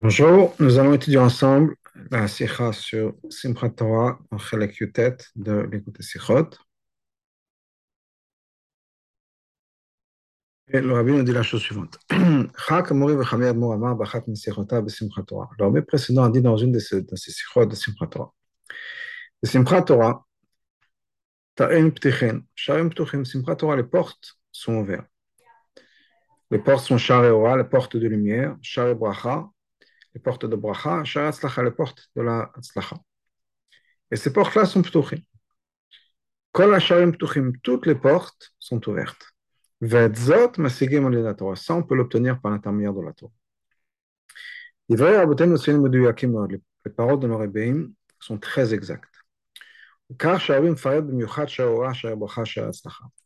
Bonjour, nous allons étudier ensemble la sikha sur Simchat Torah en Chelek Yutet de l'écoute Sichot. Et le rabbi nous dit la chose suivante. Chak Mori v'chamei Admor Amar b'chat misichota b'Simchat Torah. Le rabbi précédent a dit dans une de ces, de ces sichot de Simchat Torah. De Simchat Torah, ta'en ptichin, sharim ptuchim, Simchat Torah, les portes sont ouvertes. Les portes sont char et ora, les portes de lumière, char et bracha, les portes de bracha, les portes de la tzlacha. Et ces portes-là sont ptouchim. Toutes les portes sont ouvertes. Ça, on peut l'obtenir par l'intermédiaire de la Torah. Les paroles de nos rébéim sont très exactes. Et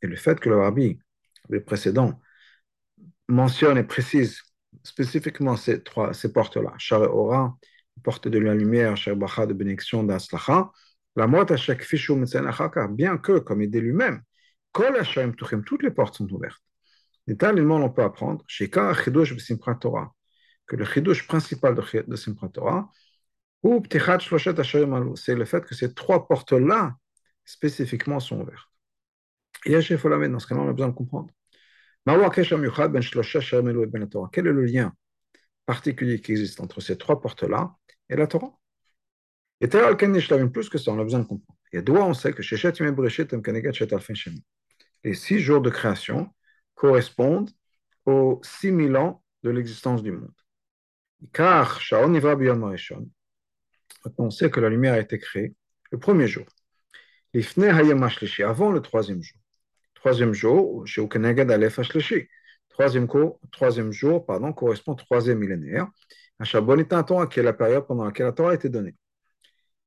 le fait que le rabbi, le précédent, mentionne et précise spécifiquement ces trois, ces portes-là, Sha'ora, porte de la lumière, Sha'bracha de bénédiction d'Atzlacha, la mot à chaque fichu bien que, comme il dit lui-même, Kol Hashem Tuchim, toutes les portes sont ouvertes. Littéralement, on peut apprendre, Sheka Chidush B'Simchat Torah, que le Chidush principal de, de Simchat Torah, ou Ptichat Shloshet Hashem Alou, c'est le fait que ces trois portes-là, spécifiquement, sont ouvertes. Et la mettre dans ce cas-là, on a besoin de comprendre. Quel est le lien particulier qui existe entre ces trois portes-là et la Torah? Et tel plus que ça, on a besoin de comprendre. Et d'où on sait que les six jours de création correspondent aux 6000 ans de l'existence du monde. Car on sait que la lumière a été créée le premier jour. Avant le troisième jour. Troisième jour, chez Troisième, troisième jour pardon, correspond au troisième millénaire. À Shabonitaton, qui est la période pendant laquelle la Torah a été donnée.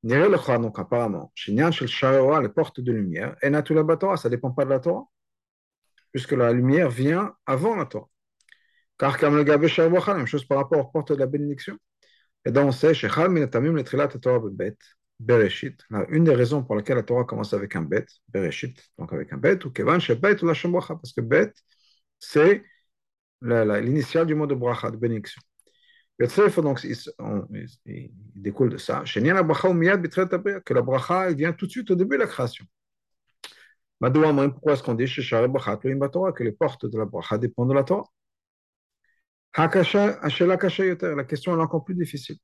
Donc apparemment, les portes de lumière, et la Torah, ça ne dépend pas de la Torah, puisque la lumière vient avant la Torah. Car comme le Gabé la même chose par rapport aux portes de la bénédiction. Et donc on sait, Bereshit. Une des raisons pour laquelle la Torah commence avec un bet, Bereshit, donc avec un bet, ou Kevan Bet ou la parce que bet, c'est l'initiale du mot de bracha, de bénédiction. Donc, il, il, découle de ça. Que la bracha vient tout de suite au début de la création. Pourquoi est-ce qu'on dit que les portes de la bracha dépendent de la Torah? La question est encore plus difficile.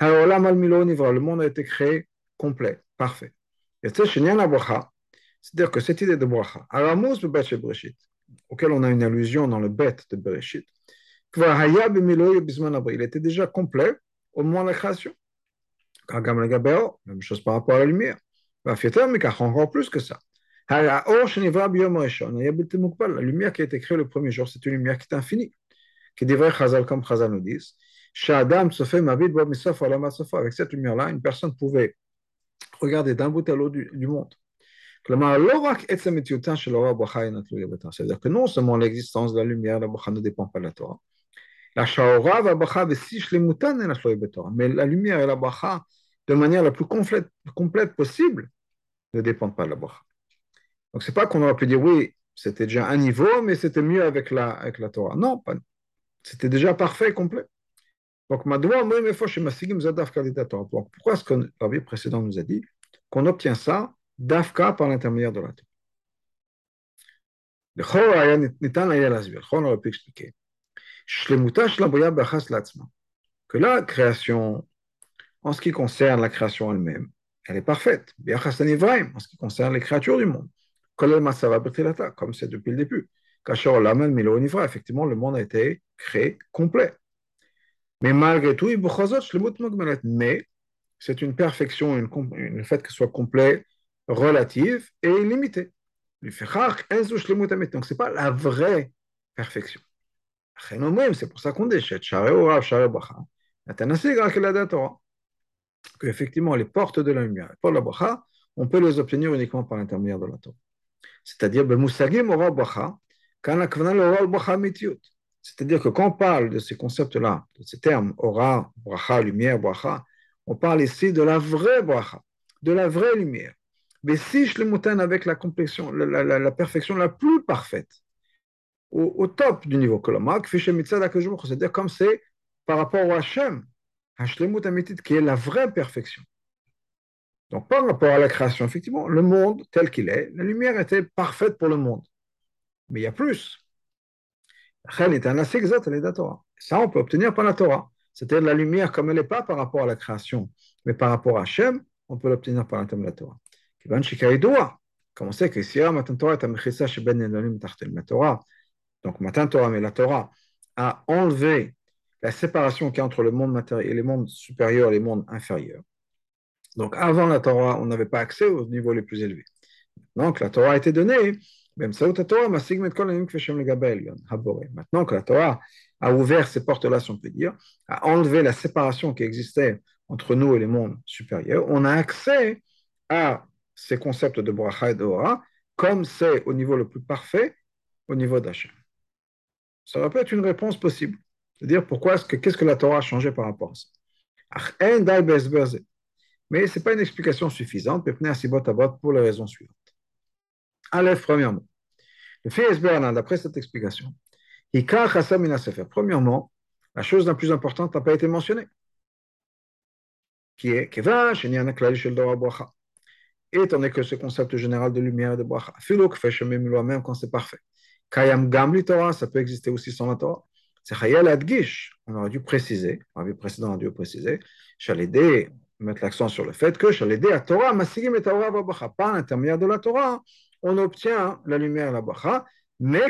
Le monde a été créé complet, parfait. C'est-à-dire que cette idée de bracha, auquel on a une allusion dans le bête de Bereshit, il était déjà complet au moment de la création. Même chose par rapport à la lumière. Encore plus que ça. La lumière qui a été créée le premier jour, c'est une lumière qui est infinie. Qui devrait Chazal, comme Chazal nous disent, avec cette lumière-là, une personne pouvait regarder d'un bout à l'autre du, du monde. C'est-à-dire que non seulement l'existence de la lumière, la bracha ne dépend pas de la Torah, mais la lumière et la bracha, de manière la plus complète, complète possible, ne dépendent pas de la bracha. Donc c'est pas qu'on aurait pu dire oui, c'était déjà un niveau, mais c'était mieux avec la, avec la Torah. Non, pas. C'était déjà parfait, complet. Donc, pourquoi est-ce que la vie précédente nous a dit qu'on obtient ça d'Afka par l'intermédiaire de la Torah? On aurait pu expliquer que la création, en ce qui concerne la création elle-même, elle est parfaite. En ce qui concerne les créatures du monde, comme c'est depuis le début. Effectivement, le monde a été créé complet. Mais malgré tout, mais c'est une perfection, une, une, fait qu'elle soit complet, relative et illimitée. Donc, ce n'est pas la vraie perfection. C'est pour ça qu'on dit que effectivement les portes de la lumière, pour la bracha, on peut les obtenir uniquement par l'intermédiaire de la Torah. C'est-à-dire, c'est-à-dire que quand on parle de ces concepts-là, de ces termes, aura, bracha, lumière, bracha, on parle ici de la vraie bracha, de la vraie lumière. Mais si je le avec la, complexion, la, perfection la plus parfaite, au, top du niveau kolomak, c'est-à-dire comme c'est par rapport au Hachem, Hashlemut qui est la vraie perfection. Donc, par rapport à la création, effectivement, le monde tel qu'il est, la lumière était parfaite pour le monde. Mais il y a plus. Ça, on peut obtenir par la Torah. C'est-à-dire la lumière comme elle n'est pas par rapport à la création, mais par rapport à Hachem, on peut l'obtenir par la Torah. Comme on que si Matan Torah est un la Torah, donc Matan Torah, mais la Torah a enlevé la séparation qu'il y a entre le monde matériel les mondes supérieurs et les mondes inférieurs. Donc avant la Torah, on n'avait pas accès aux niveaux les plus élevés. Donc la Torah a été donnée, maintenant que la Torah a ouvert ces portes-là, si on peut dire, a enlevé la séparation qui existait entre nous et les mondes supérieurs, on a accès à ces concepts de bracha et de ora, comme c'est au niveau le plus parfait, au niveau d'Hachem. Ça peut être une réponse possible. C'est-à-dire, pourquoi est-ce que, qu'est-ce que la Torah a changé par rapport à ça? Mais ce n'est pas une explication suffisante pour les raisons suivantes. Aleph, premièrement. Le fait d'après cette explication, premièrement, la chose la plus importante n'a pas été mentionnée, qui est étant donné que ce concept général de lumière et de bracha, même quand c'est parfait. Kayam Gamli Torah, ça peut exister aussi sans la Torah. C'est Chayel Adgish. On aurait dû préciser, on avait précédent, on a dû préciser, mettre l'accent sur le fait que Shalédé à Torah, Masigim et Torah Babacha, par l'intermédiaire de la Torah, on obtient la lumière et la mais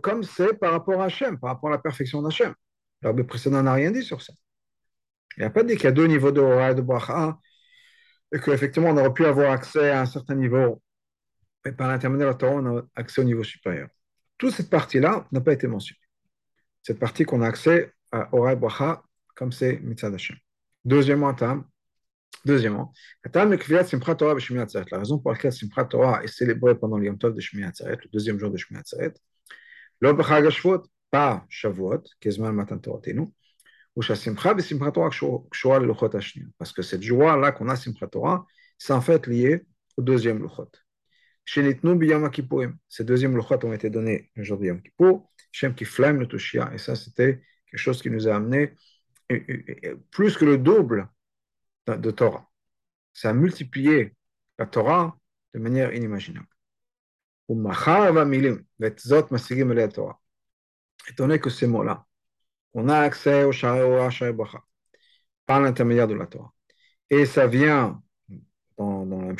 comme c'est par rapport à Hachem, par rapport à la perfection d'Hachem. Le précédent n'a rien dit sur ça. Il n'a pas dit qu'il y a deux niveaux de Torah et de Bacha, et qu'effectivement on aurait pu avoir accès à un certain niveau, mais par l'intermédiaire de la Torah, on a accès au niveau supérieur. Toute cette partie-là n'a pas été mentionnée cette partie qu'on a accès à Oray Bracha, comme c'est Mitzad Hashem. Deuxièmement, Tam, Deuxièmement, la raison pour laquelle Simchat Torah est célébrée pendant le Yom Tov de Shmini le deuxième jour de Shmini Atzeret, pas Shavuot, Kezman Matan Torah ou Shasimcha et Simchat Torah Kshua Luchot Hashnir. Parce que cette joie-là qu'on a Simchat Torah, c'est en fait lié au deuxième Luchot. Shenitnu Biyom Kippourim. Ces deuxièmes Luchot ont été donnés le jour de Yom Kippour, Shem Kiflem le Tushia. Et ça, c'était quelque chose qui nous a amené plus que le double de Torah. Ça a multiplié la Torah de manière inimaginable. Étant donné que ces mots-là, on a accès au Shahra, par l'intermédiaire de la Torah. Et ça vient dans, dans la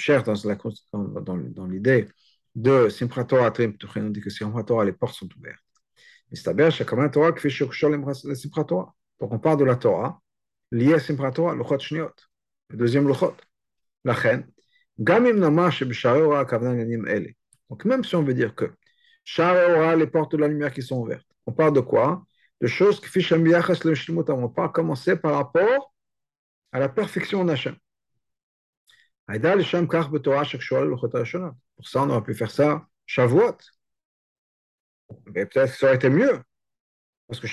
dans, dans, l'idée de Simchat Torah, Atrim Ptuchin, on dit que Simchat Torah, les portes sont ouvertes. Mais c'est à dire que Torah qui fait Shokshol et Simchat Torah. Donc on parle de la Torah liée à Simchat Torah, le Chot Shniot deuxième lochot. La reine. Donc même si on veut dire que Shareora, les portes de la lumière qui sont ouvertes, on parle de quoi De choses qui fichent on parle commencer par rapport à la perfection d'Hachem. Pour ça, on aurait pu faire ça Shavuot. Mais peut-être que ça aurait été mieux. Parce que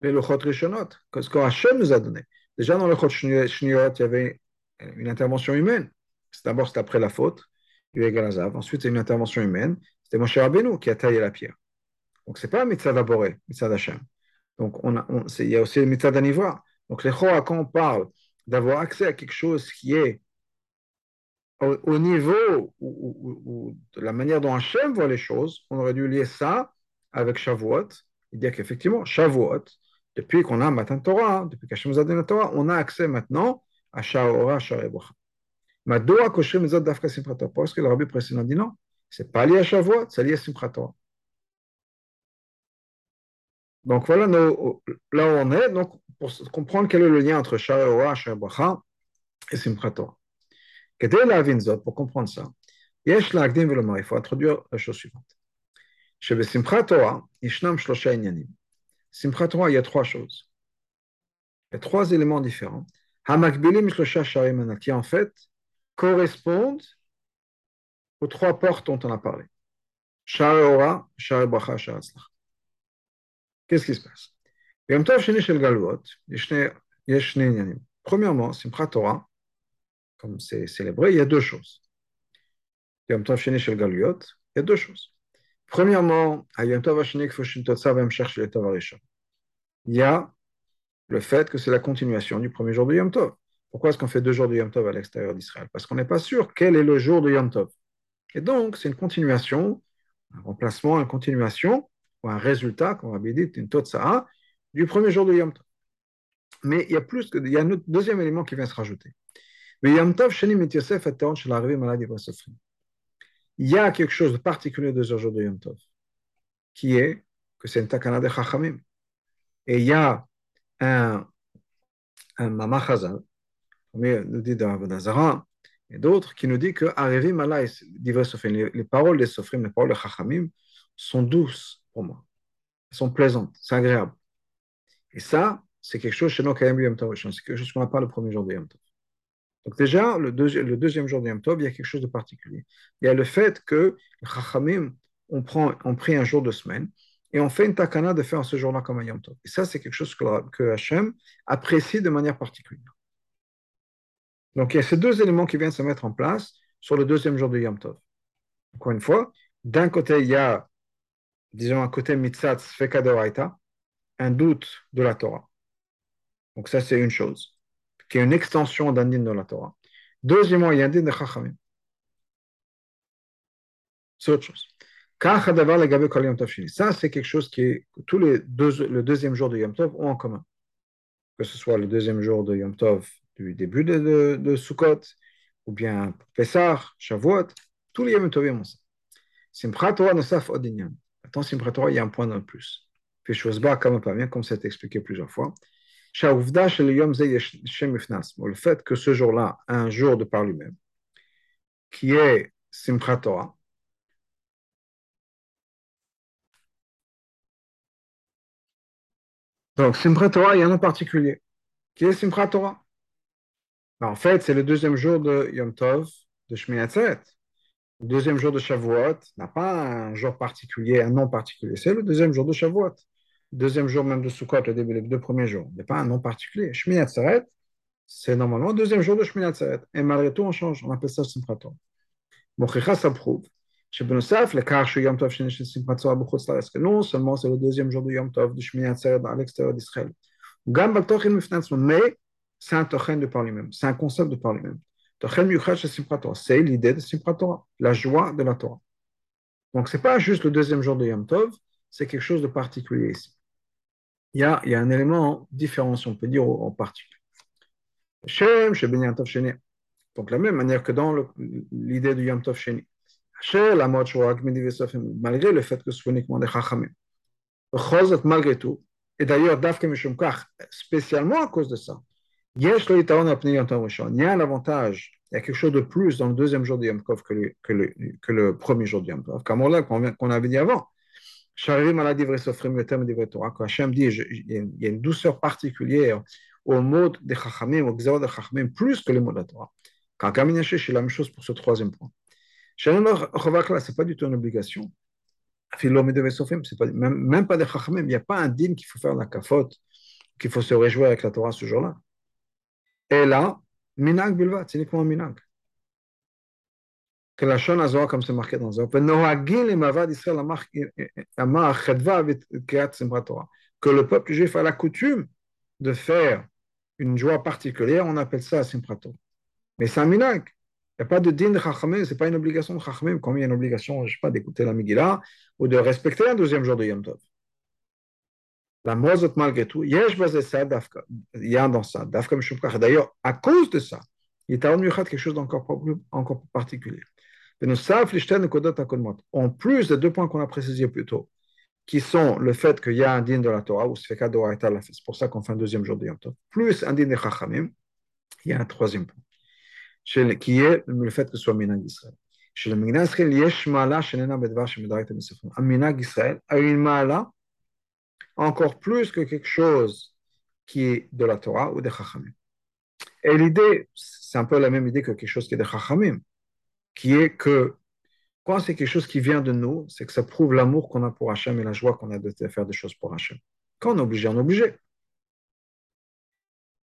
les Luchot Rishonot, ce que Hachem nous a donné. Déjà dans le Luchot Shniot, il y avait une intervention humaine. D'abord, c'était après la faute, il y a eu Galazav. Ensuite, c'est une intervention humaine. C'était Moshe Rabbeinu qui a taillé la pierre. Donc, ce n'est pas un mitzvah d'Aboré, mitzvah d'Hachem. Donc, on a, il y a aussi le mitzvah d'Anivra. Donc, les Choa, quand on parle d'avoir accès à quelque chose qui est au, niveau ou, de la manière dont Hachem voit les choses, on aurait dû lier ça avec Shavuot et dire qu'effectivement, Shavuot, depuis qu'on a Matan Torah, depuis qu'Hachem nous a donné la Torah, on a accès maintenant à Sha'ora, Sha'rebucha. Madoa Kosher Mezot Dafka Simchat Torah. Parce que le rabbi précédent dit non, c'est pas lié à Shavuot, c'est lié à Simchat Torah. Donc voilà là où on est. Donc pour comprendre quel est le lien entre Sha'oa, Sha'bacha et Simchat Torah. Pour comprendre ça, il faut introduire la chose suivante. Simchat Torah, Ishnam Shlosha Inyanim. Simchat Torah, il y a trois choses. Il y a trois éléments différents. Hamakbilim Shlosha Sharimana, qui en fait correspondent aux trois portes dont on a parlé. Sha'ora, Sha'atzlach. Qu'est-ce qui se passe? Premièrement, Simchat Torah, comme c'est célébré, il y a deux choses. Il y a deux choses. Premièrement, il y a le fait que c'est la continuation du premier jour de Yom Tov. Pourquoi est-ce qu'on fait deux jours de Yom Tov à l'extérieur d'Israël? Parce qu'on n'est pas sûr quel est le jour de Yom Tov. Et donc, c'est une continuation, un remplacement, une continuation, ou un résultat, comme on avait dit, une Totsa'a, du premier jour de Yom Tov. Mais il y a plus y a un deuxième élément qui vient se rajouter. Mais Yom Tov, maladie Il y a quelque chose de particulier de ce jour de Yom Tov, qui est que c'est une takana de Chachamim. Et il y a un, un Mama Chazal, nous dit dans et d'autres, qui nous dit que les, les paroles des Sofrim, les paroles des Chachamim, sont douces pour moi. Elles sont plaisantes, c'est agréable. Et ça, c'est quelque chose chez nous, c'est quelque chose qu'on n'a pas le premier jour de Yom Tov. Donc déjà, le, deuxième jour de Yom Tov, il y a quelque chose de particulier. Il y a le fait que Chachamim ont, ont pris un jour de semaine et on fait une takana de faire ce jour-là comme un Yom Tov. Et ça, c'est quelque chose que, que Hachem apprécie de manière particulière. Donc, il y a ces deux éléments qui viennent se mettre en place sur le deuxième jour de Yom Tov. Encore une fois, d'un côté, il y a, disons, un côté mitzat fekadoraita, un doute de la Torah. Donc, ça, c'est une chose, qui est une extension d'un din de la Torah. Deuxièmement, il y a un din de Chachamim. C'est autre chose. Ça, c'est quelque chose qui est, que tous les deux, le deuxième jour de Yom Tov ont en commun. Que ce soit le deuxième jour de Yom Tov du début de, de, Sukkot, ou bien Pessah, Shavuot, tous les Yom Tovim ont ça. Simchat Torah Nosaf Odinyan. Attends, Simchat Torah, il y a un point de plus. Puis Shosba, comme pas bien, comme ça a été expliqué plusieurs fois. Le fait que ce jour-là, un jour de par lui-même, qui est Simchat Torah, donc Simchat Torah, il y a un nom particulier, qui est Simchat Torah. Ben, en fait, c'est le deuxième jour de Yom Tov de Shmini Atzeret. Le deuxième jour de Shavuot n'a pas un jour particulier, un nom particulier. C'est le deuxième jour de Shavuot. Le deuxième jour même de Sukkot, le début, les deux premiers jours. Il n'y a pas un nom particulier. Shmini Atzeret, c'est normalement le deuxième jour de Shmini Atzeret. Et malgré tout, on change. On appelle ça Simchat Torah. Mochicha, ça prouve. שבנוסף לכך שהוא יום טוב שני של שמחת תורה בחוץ לארץ, non seulement c'est le deuxième jour de Yom Tov de Shmini Atzeret à l'extérieur d'Israël, גם בתוכן בפני עצמו, mais c'est un tochen de par lui-même, c'est un concept de par lui-même. C'est l'idée de Simchat Torah, la joie de la Torah. Donc, ce n'est pas juste le deuxième jour de Yom Tov, c'est quelque chose de particulier ici. Il y a, un élément différent, si on peut dire, en particulier. Sheni. Donc, la même manière que dans l'idée de Yom Tov Sheni. Malgré le fait que ce soit uniquement des Chachamim. Malgré tout, et d'ailleurs, spécialement à cause de ça, il y a un avantage, il y a quelque chose de plus dans le deuxième jour de Yom Tov que le, premier jour de Yom Tov. Comme on, qu'on avait dit avant. Quand Hachem dit, il y a une douceur particulière au mot de Chachamim, au xéro de Chachamim, plus que les mots de la Torah. Quand Kamin c'est la même chose pour ce troisième point. Ce n'est pas du tout une obligation. Pas, même, même pas des Chachamim, il n'y a pas un dîme qu'il faut faire la cafote, qu'il faut se réjouir avec la Torah ce jour-là. Et là, minag bilvat, c'est uniquement minag. Que la shon azor, comme c'est marqué dans Zor, que le peuple juif a la coutume de faire une joie particulière, on appelle ça Simprato. Mais c'est un minag. Il n'y a pas de din de Chachamim, ce n'est pas une obligation de Chachamim, comme il y a une obligation, je ne sais pas, d'écouter la Megillah ou de respecter un deuxième jour de Yom Tov. La mozot, malgré tout, il y a dans ça, D'ailleurs, à cause de ça, il y a quelque chose d'encore encore particulier. En plus des deux points qu'on a précisés plus tôt, qui sont le fait qu'il y a un din de la Torah, ou c'est pour ça qu'on fait un deuxième jour de Yom Tov, plus un din de Chachamim, il y a un troisième point, qui est le fait que ce soit Minag Israël. Chez le Minag Israël, Israël a une ma'ala encore plus que quelque chose qui est de la Torah ou des Chachamim. Et l'idée, c'est un peu la même idée que quelque chose qui est de Chachamim, qui est que quand c'est quelque chose qui vient de nous, c'est que ça prouve l'amour qu'on a pour Hachem et la joie qu'on a de faire des choses pour Hachem. Quand on est obligé, on est obligé.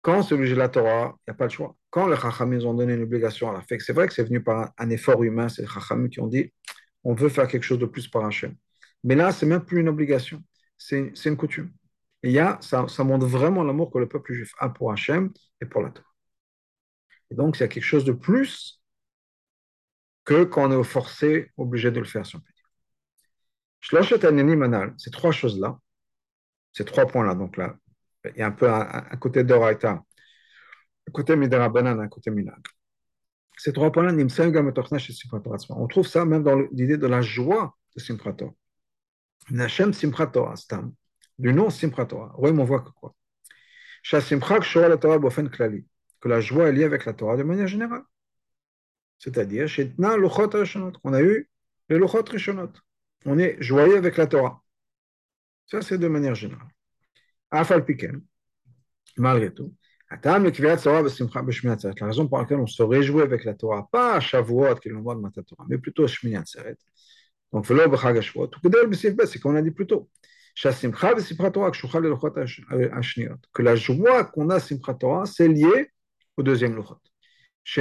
Quand c'est obligé de la Torah, il n'y a pas le choix. Quand les Chachamim ont donné une obligation à la fête, c'est vrai que c'est venu par un, effort humain, c'est les Chachamim qui ont dit on veut faire quelque chose de plus par Hachem. Mais là, c'est même plus une obligation, c'est une coutume. Et y a, ça, ça montre vraiment l'amour que le peuple juif a pour Hachem et pour la Torah. Et donc, il y a quelque chose de plus que quand on est forcé, obligé de le faire, si on peut dire. Ces trois choses-là, ces trois points-là, donc là, il y a un peu un, côté d'Oraita, un côté Midarabanan, un côté Minag. Ces trois points-là, on trouve ça même dans l'idée de la joie de Simchat Torah. Nachem Simchat Torah, du nom Simchat Torah. Oui, on voit que quoi? Que la joie est liée avec la Torah de manière générale. C'est-à-dire, on a eu les Luchot Rishonot. On est joyeux avec la Torah. Ça, c'est de manière générale. Afal Piken, malgré tout, la raison pour laquelle on se réjouit avec la Torah, pas à Shavuot, qui est le mois de Torah, mais plutôt à Shmini Atzeret. Donc, c'est qu'on a dit plus tôt. Que la joie qu'on a Simchat Torah, c'est lié au deuxième Luchot. Qui,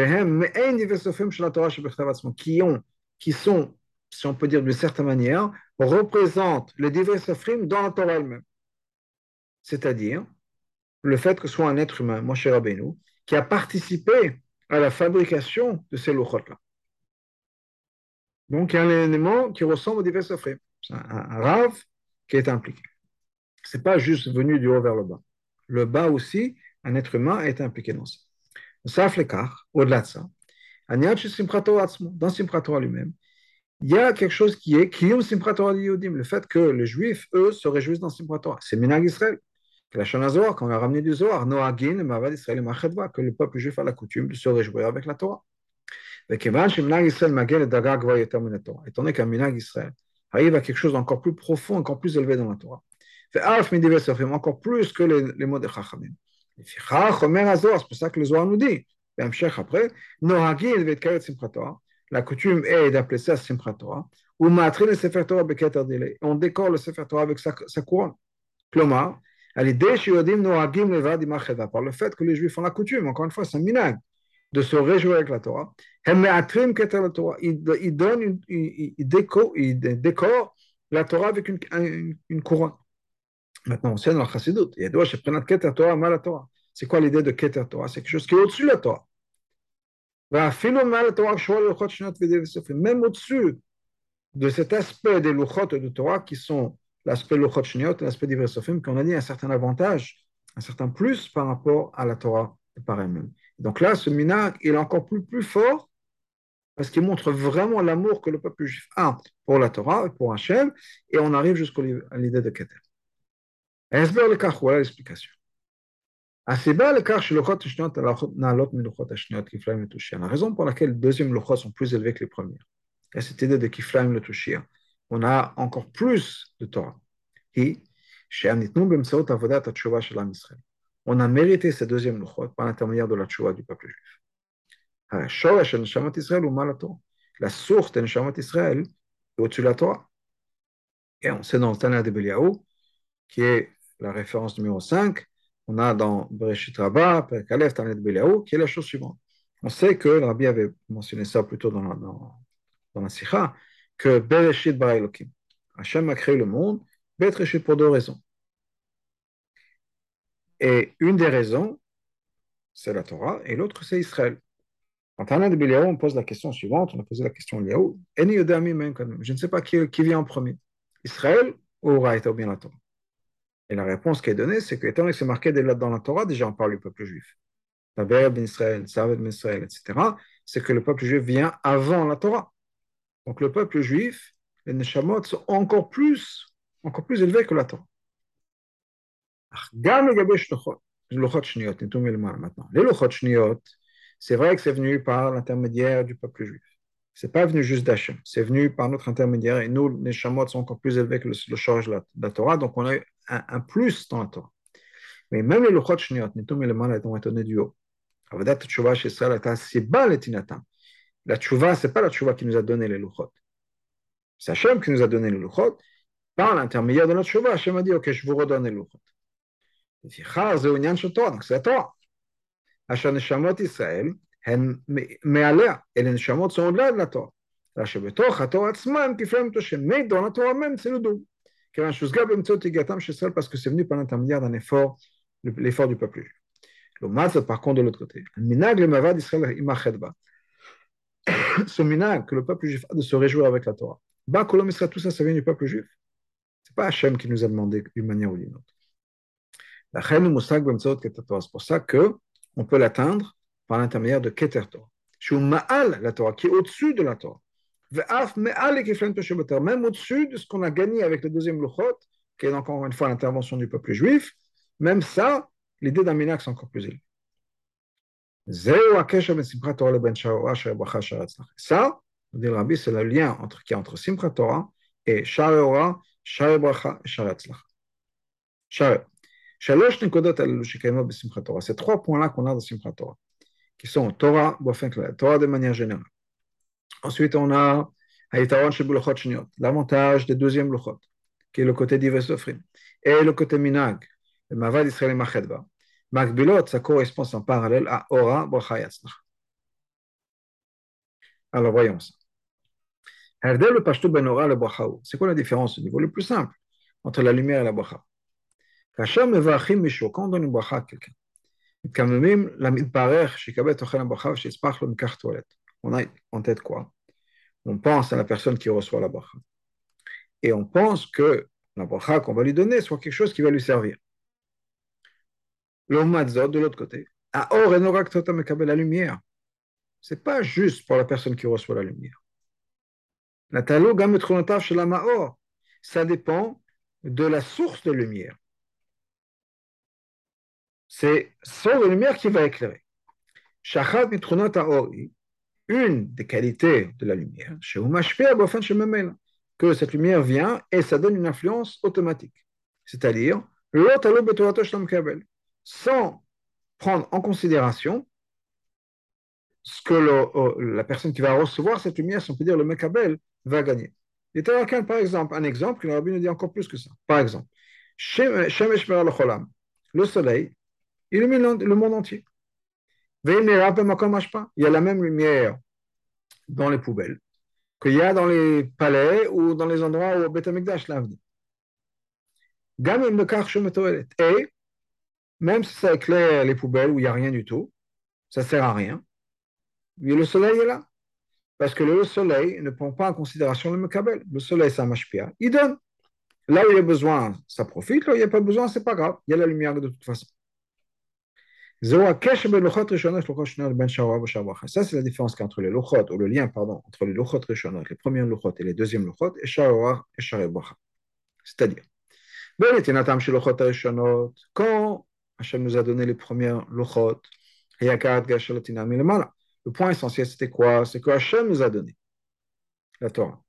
ont, qui sont, si on peut dire d'une certaine manière, représentent les divers Sofrim dans la Torah elle-même. C'est-à-dire le fait que ce soit un être humain, Moshe Rabbeinu, qui a participé à la fabrication de ces Luchot-là. Donc, il y a un élément qui ressemble aux divers Sofrim. C'est un, un, rave qui est impliqué. Ce n'est pas juste venu du haut vers le bas. Le bas aussi, un être humain est impliqué dans ça. Au-delà de ça, dans Simchat lui-même, il y a quelque chose qui est Kiyum Simchat le fait que les Juifs, eux, se réjouissent dans Simchat C'est Minag Israël. La Zohar, quand on a ramené du Zohar, Noagin, Mavad Israël, que le peuple juif a la coutume de se réjouir avec la Torah. Et étant donné qu'un Minag Israël arrive à quelque chose d'encore plus profond, encore plus élevé dans la Torah, encore plus que les, mots de Chachamim. C'est pour ça que le Zohar nous dit, après, la coutume est d'appeler ça Simchat ou matri le Sefer Torah. On décore le Sefer Torah avec sa, sa couronne. Par le fait que les Juifs ont la coutume, encore une fois, c'est un minag, de se réjouir avec la Torah. Ils ils décorent la Torah avec une couronne. Maintenant, on sait dans la Chassidut, il y a deux Prenat Keter Torah, mal la Torah. C'est quoi l'idée de Keter Torah? C'est quelque chose qui est au-dessus de la Torah. Même au-dessus de cet aspect des Luchot de Torah qui sont l'aspect Luchot Shniot et l'aspect d'Ivre Sofim, qu'on a dit un certain avantage, un certain plus par rapport à la Torah par elle-même. Donc là, ce minag, il est encore plus, fort parce qu'il montre vraiment l'amour que le peuple juif a pour la Torah pour Hachem, et on arrive jusqu'à l'idée de Keter. Voilà l'explication. La raison pour laquelle les deuxièmes sont plus élevés que les premières, de Kiflaim le Tushia. On a encore plus de Torah. On a mérité ces deuxièmes par l'intermédiaire de la Tchouva du peuple juif. La source de Neshamat Israël est au-dessus de la Torah. Et on sait dans le de qui est la référence numéro 5, on a dans Bereshit Rabbah, Perkalef, Tanet Beliaou, qui est la chose suivante. On sait que Rabbi avait mentionné ça plutôt dans la, dans, dans la Sikha, que Bereshit Bara Elohim. Hachem a créé le monde, Bereshit pour deux raisons. Et une des raisons, c'est la Torah, et l'autre, c'est Israël. Quand Tanet Beliaou, on pose la question suivante, on a posé la question à Liaou, je ne sais pas qui, qui vient en premier, Israël ou Raïta ou bien la Torah? Et la réponse qui est donnée, c'est que, étant donné que c'est marqué dans la Torah, déjà on parle du peuple juif. Taber ben Israël, ben etc. C'est que le peuple juif vient avant la Torah. Donc le peuple juif, les Neshamot sont encore plus, encore plus élevés que la Torah. Les Lochot Shniot, c'est vrai que c'est venu par l'intermédiaire du peuple juif. C'est pas venu juste d'Hachem, c'est venu par notre intermédiaire. Et nous, les Shamot sont encore plus élevés que le, le de la, Torah, donc on a un, un, plus dans la Torah. Mais même les Luchot Shniot, Nitum et le mal ont été donnés du haut. La Tchouva, c'est bas le Tinatam. La Tchouva, c'est pas la Tchouva qui nous a donné les Luchot. C'est Hachem qui nous a donné les Luchot. Par l'intermédiaire de notre Tchouva, Hachem a dit, OK, je vous redonne les Luchot. Donc c'est la Torah. Hachem Neshamot Israël, mais et les Neshamot sont au-delà de la Torah. Mais dans la Torah même, c'est le double. Parce que c'est venu par l'intermédiaire d'un effort, l'effort du peuple juif. Le par contre, de l'autre côté. Ce minag que le peuple juif a de se réjouir avec la Torah. Ba tout ça, ça vient du peuple juif. Ce n'est pas Hachem qui nous a demandé d'une manière ou d'une autre. C'est pour ça qu'on peut l'atteindre par l'intermédiaire de Keter Torah. Ma'al, la Torah, qui est au-dessus de la Torah. Même au-dessus de ce qu'on a gagné avec le deuxième Luchot, qui est encore une fois l'intervention du peuple juif, même ça, l'idée d'un minax est encore plus élevée. Ça, dit le c'est le lien entre, qui est entre Simchat Torah et Shar Ora, Shar Bracha et Torah. Ces trois points-là qu'on a dans Simchat Torah, qui sont Torah, Torah de manière générale. Ensuite, on a l'avantage des deuxièmes Luchot, qui est le côté d'Ivesofrim, et le côté Minag, le Mavad Israël et Machedva. Makbilot, ça correspond en parallèle à Ora, Bracha Yatzlach. Alors voyons ça. le Pashtu ben le Bracha. C'est quoi la différence au niveau le plus simple entre la lumière et la Bracha? Quand on donne une Bracha à quelqu'un, on a en tête quoi? On pense à la personne qui reçoit la bracha. Et on pense que la bracha qu'on va lui donner soit quelque chose qui va lui servir. Le matzot, de l'autre côté, à or et la lumière. C'est pas juste pour la personne qui reçoit la lumière. Ça dépend de la source de lumière. C'est source de lumière qui va éclairer. Une des qualités de la lumière, que cette lumière vient et ça donne une influence automatique. C'est-à-dire, sans prendre en considération ce que le, la personne qui va recevoir cette lumière, si on peut dire le Mekabel, va gagner. Il y a par exemple, un exemple, le Rabbi nous dit encore plus que ça. Par exemple, le soleil illumine le monde entier. Il y a la même lumière dans les poubelles qu'il y a dans les palais ou dans les endroits où Beth Amikdash l'a Et même si ça éclaire les poubelles où il n'y a rien du tout, ça ne sert à rien. Le soleil est là. Parce que le soleil ne prend pas en considération le Mekabel. Le soleil, ça mashpia. Il donne. Là où il y a besoin, ça profite. Là où il n'y a pas besoin, ce n'est pas grave. Il y a la lumière de toute façon. Ça, c'est la différence entre les lochot, ou le lien, pardon, entre les lochot rishonot, les premiers lochot et les deuxièmes lochot, et sharoar et sharebacha. C'est-à-dire, quand Hachem nous a donné les premières lochot, le point essentiel, c'était quoi? C'est que Hachem nous a donné la Torah.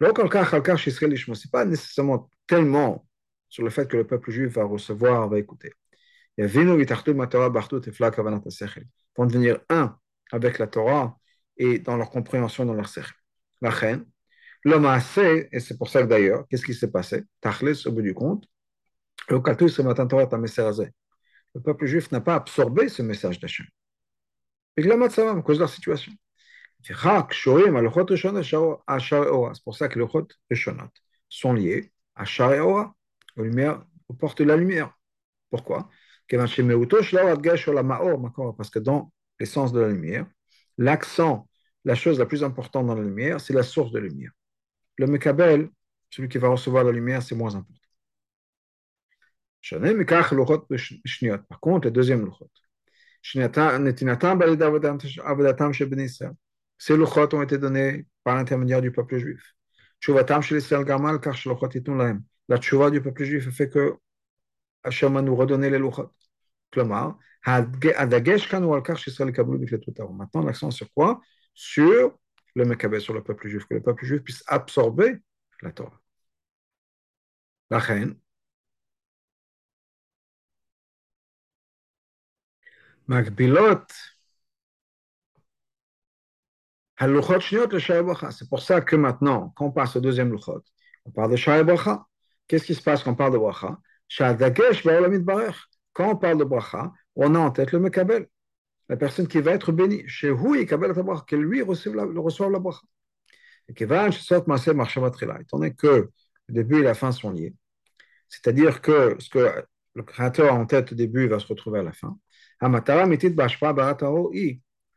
Ce n'est pas nécessairement tellement sur le fait que le peuple juif va recevoir, va écouter. Pour devenir un avec la Torah et dans leur compréhension, dans leur cercle. La reine, l'homme a assez, et c'est pour ça que d'ailleurs, qu'est-ce qui s'est passé? Tachlis, au bout du compte, le peuple juif n'a pas absorbé ce message d'Hachem. à cause de leur situation. C'est pour ça que les Chot Rishonot sont liés à Shar et aux aux portes de la lumière. Pourquoi? Parce que dans l'essence de la lumière, l'accent, la chose la plus importante dans la lumière, c'est la source de lumière. Le Mekabel, celui qui va recevoir la lumière, c'est moins important. Par contre, le deuxième luchot. Ces luchot ont été donnés par l'intermédiaire du peuple juif. La tchouva du peuple juif fait que Hachem nous redonner les louchot. Maintenant, l'accent sur quoi Sur le Mekabé, sur le peuple juif, que le peuple juif puisse absorber la Torah. La reine. Makbilot. C'est pour ça que maintenant, quand on passe au deuxième luchot, on parle de Shai Qu'est-ce qui se passe quand on parle de bracha quand on parle de bracha, on a en tête le mekabel, la personne qui va être bénie. Chez Hu, il que lui reçoit la, reçoit la bracha. Et étant donné que le début et la fin sont liés, c'est-à-dire que ce que le créateur a en tête au début va se retrouver à la fin.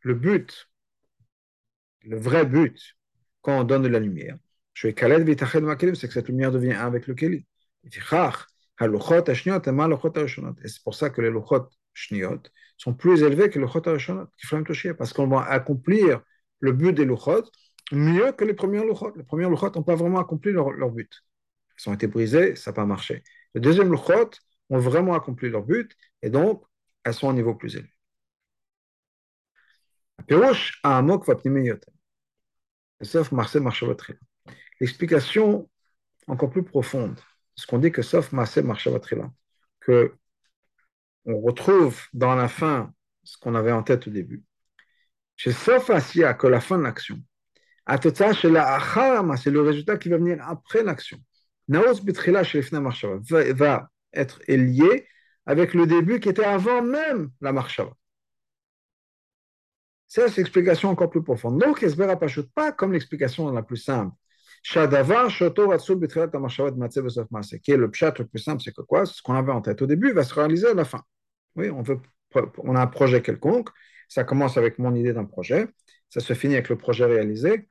Le but, le vrai but, quand on donne de la lumière, c'est que cette lumière devient un avec le Keli. Et c'est pour ça que les luchot shniot sont plus élevés que les luchot arishonot, parce qu'on va accomplir le but des luchot mieux que les premières luchot. Les premières luchot n'ont pas vraiment accompli leur, but. Ils ont été brisés, ça n'a pas marché. Les deuxièmes luchot ont vraiment accompli leur but et donc elles sont à un niveau plus élevé. L'explication encore plus profonde, ce qu'on dit que sauf Maase Marshavatrila, que on retrouve dans la fin ce qu'on avait en tête au début. Chez sauf Asiya, que la fin de l'action, c'est le résultat qui va venir après l'action. Naos Bitrila chez va être lié avec le début qui était avant même la marchava. C'est l'explication encore plus profonde. Donc, Esber Apashut, pas comme l'explication la plus simple. Shadavar, Shoto, Ratsul, Bitrilat, Amashavat, Matse, Besef, Masse. Qui est le pshat le plus simple, c'est que quoi? Ce qu'on avait en tête au début va se réaliser à la fin. Oui, on, veut, on a un projet quelconque. Ça commence avec mon idée d'un projet. Ça se finit avec le projet réalisé.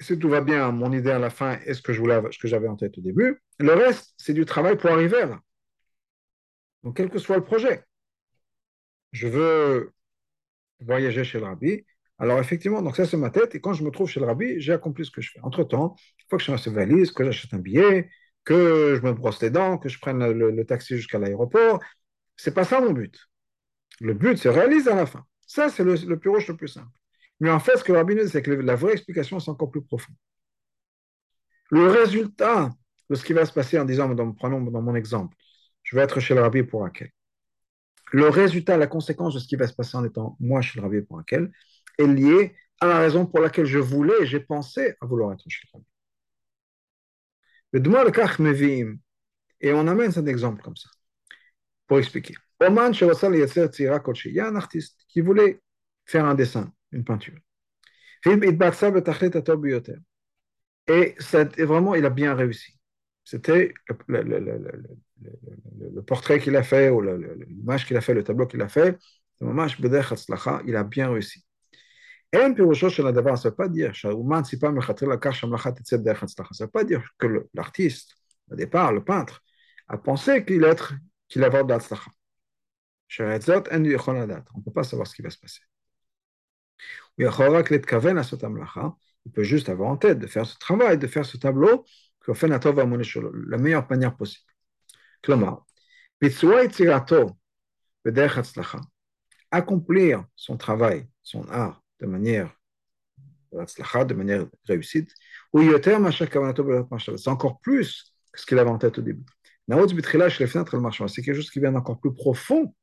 Si tout va bien, mon idée à la fin est ce que j'avais en tête au début. Le reste, c'est du travail pour arriver là. Donc, quel que soit le projet. Je veux voyager chez le rabbi. Alors, effectivement, donc ça, c'est ma tête. Et quand je me trouve chez le rabbi, j'ai accompli ce que je fais. Entre-temps, il faut que je fasse une valise, que j'achète un billet, que je me brosse les dents, que je prenne le, taxi jusqu'à l'aéroport. C'est pas ça mon but. Le but, c'est réaliser à la fin. Ça, c'est le, plus roche, le plus simple. Mais en fait, ce que le rabbi nous dit, c'est que la vraie explication, c'est encore plus profond. Le résultat de ce qui va se passer en disant, prenons dans mon exemple, je vais être chez le rabbi pour laquelle. Le résultat, la conséquence de ce qui va se passer en étant moi chez le rabbi pour laquelle est lié à la raison pour laquelle je voulais, j'ai pensé à vouloir être le rabbi. Et on amène un exemple comme ça pour expliquer. Oman il y a un artiste qui voulait faire un dessin, une peinture. Et vraiment, il a bien réussi. C'était le, portrait qu'il a fait, ou l'image qu'il a fait, le tableau qu'il a fait. Il a bien réussi. Ça ne veut pas dire ça veut pas dire que l'artiste, au départ, le peintre, a pensé qu'il qu'il avait de l'Atzlacha. On ne peut pas savoir ce qui va se passer. Il peut juste avoir en tête de faire ce travail, de faire ce tableau la meilleure manière possible. accomplir son travail, son art de manière de manière réussite, c'est encore plus que ce qu'il avait en tête au début. C'est quelque chose qui vient encore plus profond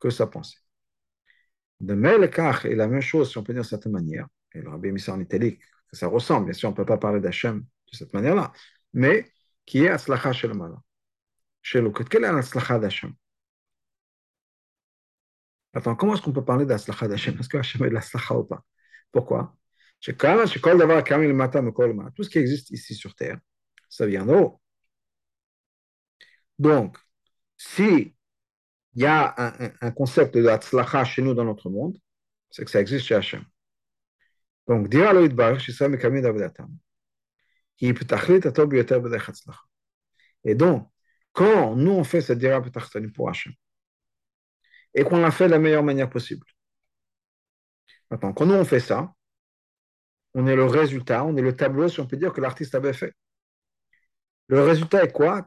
que sa pensée. De même, et la même chose, si on peut dire de certaine manière, et le rabbi mis en italique, que ça ressemble, bien sûr, on ne peut pas parler d'Hachem de cette manière-là, mais qui est Aslacha chez le malin. Chez le quel est l'Aslacha d'Hachem? Attends, comment est-ce qu'on peut parler d'Aslacha d'Hachem Est-ce que Hachem est de l'Aslacha ou pas? Pourquoi? Tout ce qui existe ici sur Terre, ça vient d'en haut. Donc, si il y a un, concept de Aslacha chez nous dans notre monde, c'est que ça existe chez Hachem. Donc, dire à l'Oïdbar, chez ça, Mekamid Avdatam. Et donc, quand nous on fait cette dira pour Hachem, et qu'on l'a fait de la meilleure manière possible. Maintenant, quand nous on fait ça, on est le résultat, on est le tableau, si on peut dire, que l'artiste avait fait. Le résultat est quoi?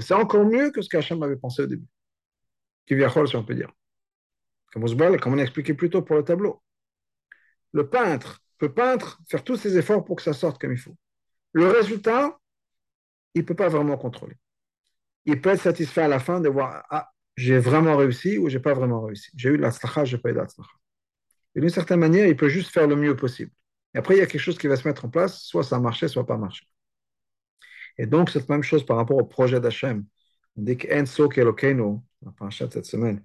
C'est encore mieux que ce qu'Hachem avait pensé au début. Vient si on peut dire. Comme on a expliqué plus tôt pour le tableau. Le peintre, peut peindre, faire tous ses efforts pour que ça sorte comme il faut. Le résultat, il ne peut pas vraiment contrôler. Il peut être satisfait à la fin de voir Ah, j'ai vraiment réussi ou j'ai pas vraiment réussi. J'ai eu de la je j'ai pas eu de Et d'une certaine manière, il peut juste faire le mieux possible. Et après, il y a quelque chose qui va se mettre en place, soit ça a marché, soit pas marché. Et donc, cette même chose par rapport au projet d'Hachem. On dit qu'Enso Kelokeno, la paracha de cette semaine,